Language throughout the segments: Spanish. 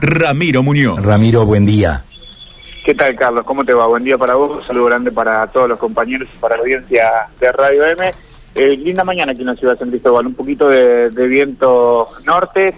Ramiro Muñoz. Ramiro, buen día. ¿Qué tal, Carlos? ¿Cómo te va? Buen día para vos, un saludo grande para todos los compañeros y para la audiencia de Radio M. Eh, linda mañana aquí en la ciudad de San Cristóbal, un poquito de, viento norte,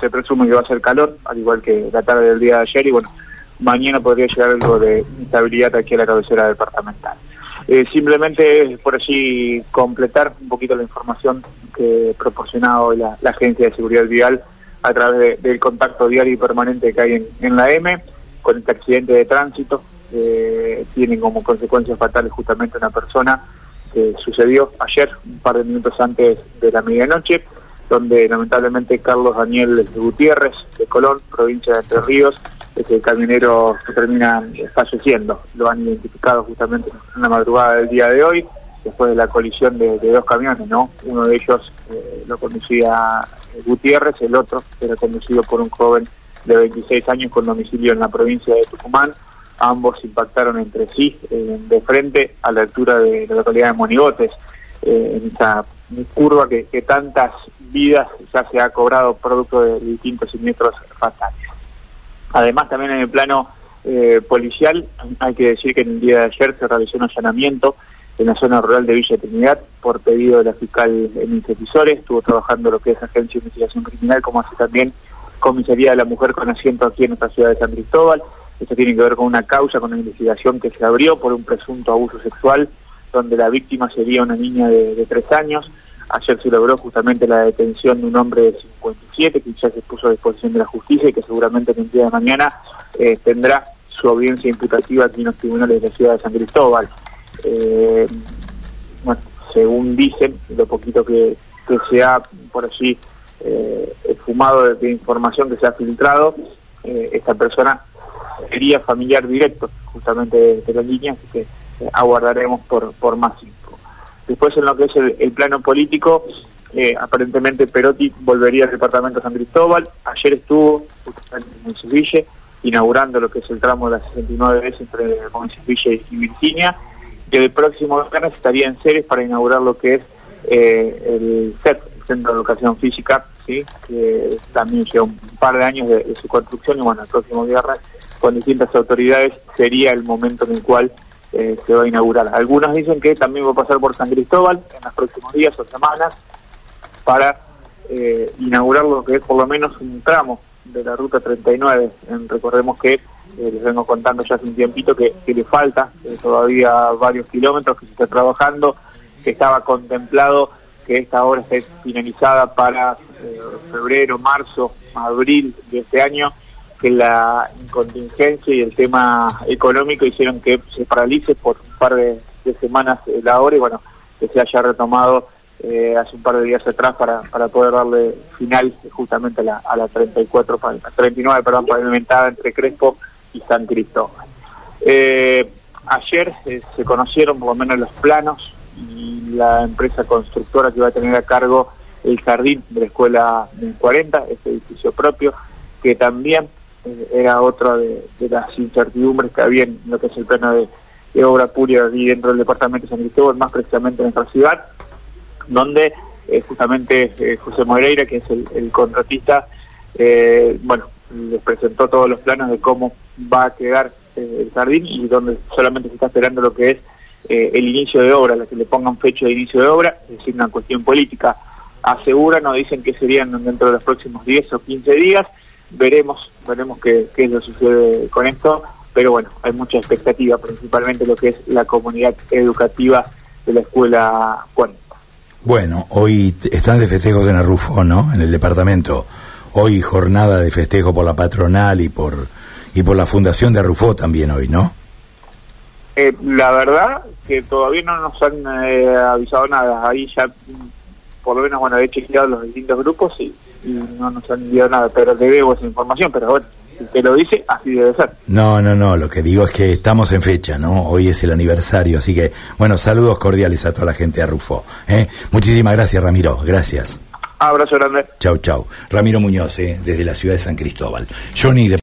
se presume que va a ser calor, al igual que la tarde del día de ayer, y bueno, mañana podría llegar algo de instabilidad aquí a la cabecera departamental. Eh, simplemente por allí completar un poquito la información que ha proporcionado la, Agencia de Seguridad Vial a través del contacto diario y permanente que hay en, la M con este accidente de tránsito. que tiene como consecuencias fatales justamente una persona que sucedió ayer, un par de minutos antes de la medianoche, donde lamentablemente Carlos Daniel Gutiérrez, de Colón, provincia de Entre Ríos, es el camionero que termina falleciendo. Lo han identificado justamente en la madrugada del día de hoy, después de la colisión de, dos camiones, ¿no? Uno de ellos eh, lo conducía Gutiérrez, el otro era conducido por un joven de 26 años con domicilio en la provincia de Tucumán. Ambos impactaron entre sí eh, de frente a la altura de la localidad de Monigotes, eh, en esa curva que, tantas vidas ya se ha cobrado producto de distintos siniestros fatales. Además, también en el plano eh, policial, hay que decir que en el día de ayer se realizó un allanamiento en la zona rural de Villa Trinidad por pedido de la fiscal Emilia Fisores, estuvo trabajando lo que es Agencia de Investigación Criminal, como así también Comisaría de la Mujer con asiento aquí en nuestra ciudad de San Cristóbal. Esto tiene que ver con una causa, con una investigación que se abrió por un presunto abuso sexual, donde la víctima sería una niña de, de tres años. Ayer se logró justamente la detención de un hombre de 57 que ya se puso a disposición de la justicia y que seguramente en el día de mañana eh, tendrá su audiencia imputativa aquí en los tribunales de la ciudad de San Cristóbal. Eh, bueno, según dicen, lo poquito que, se ha por allí eh, fumado de, información que se ha filtrado, esta persona sería familiar directo justamente de, la línea, así que aguardaremos por, por más Después en lo que es el, plano político, eh, aparentemente Perotti volvería al departamento de San Cristóbal. Ayer estuvo en Sevilla inaugurando lo que es el tramo de las 69 veces entre Sevilla y Virginia. Y el próximo viernes estaría en Ceres para inaugurar lo que es eh, el CEP, el Centro de Educación Física, ¿sí? que también lleva un par de años de, de su construcción y bueno, el próximo viernes con distintas autoridades sería el momento en el cual eh, se va a inaugurar. Algunos dicen que también va a pasar por San Cristóbal en los próximos días o semanas para eh, inaugurar lo que es por lo menos un tramo de la ruta 39. recordemos que eh, les vengo contando ya hace un tiempito que, le falta todavía varios kilómetros que se está trabajando, que estaba contemplado que esta obra esté finalizada para febrero, marzo, abril de este año que la contingencia y el tema económico hicieron que se paralice por un par de, semanas la obra y bueno, que se haya retomado eh, hace un par de días atrás para, para poder darle final justamente a la, a la 34, a 39, perdón, pavimentada entre Crespo y San Cristóbal. Eh, ayer eh, se conocieron por lo menos los planos y la empresa constructora que va a tener a cargo el jardín de la escuela 40, este edificio propio, que también era otra de, las incertidumbres que había en lo que es el plano de, obra pura aquí dentro del departamento de San Cristóbal, más precisamente en nuestra ciudad, donde eh, justamente eh, José Moreira, que es el, contratista, eh, bueno, les presentó todos los planos de cómo va a quedar el jardín y donde solamente se está esperando lo que es el inicio de obra, la que le pongan fecha de inicio de obra, es decir, una cuestión política. Aseguran o dicen que serían dentro de los próximos 10 o 15 días veremos, veremos qué, qué es lo que sucede con esto, pero bueno, hay mucha expectativa, principalmente lo que es la comunidad educativa de la escuela 40. Bueno, hoy están de festejos en Arrufo, ¿no? En el departamento. Hoy jornada de festejo por la patronal y por y por la fundación de Arrufo también hoy, ¿no? Eh, la verdad que todavía no nos han eh, avisado nada. Ahí ya, por lo menos, bueno, he chequeado los distintos grupos y y no nos han enviado nada, pero te debo esa información, pero bueno, si te lo dice, así debe ser. No, no, no, lo que digo es que estamos en fecha, ¿no? Hoy es el aniversario, así que, bueno, saludos cordiales a toda la gente de Rufo. ¿eh? Muchísimas gracias, Ramiro, gracias. Abrazo grande. Chau, chau. Ramiro Muñoz, ¿eh? desde la ciudad de San Cristóbal. Johnny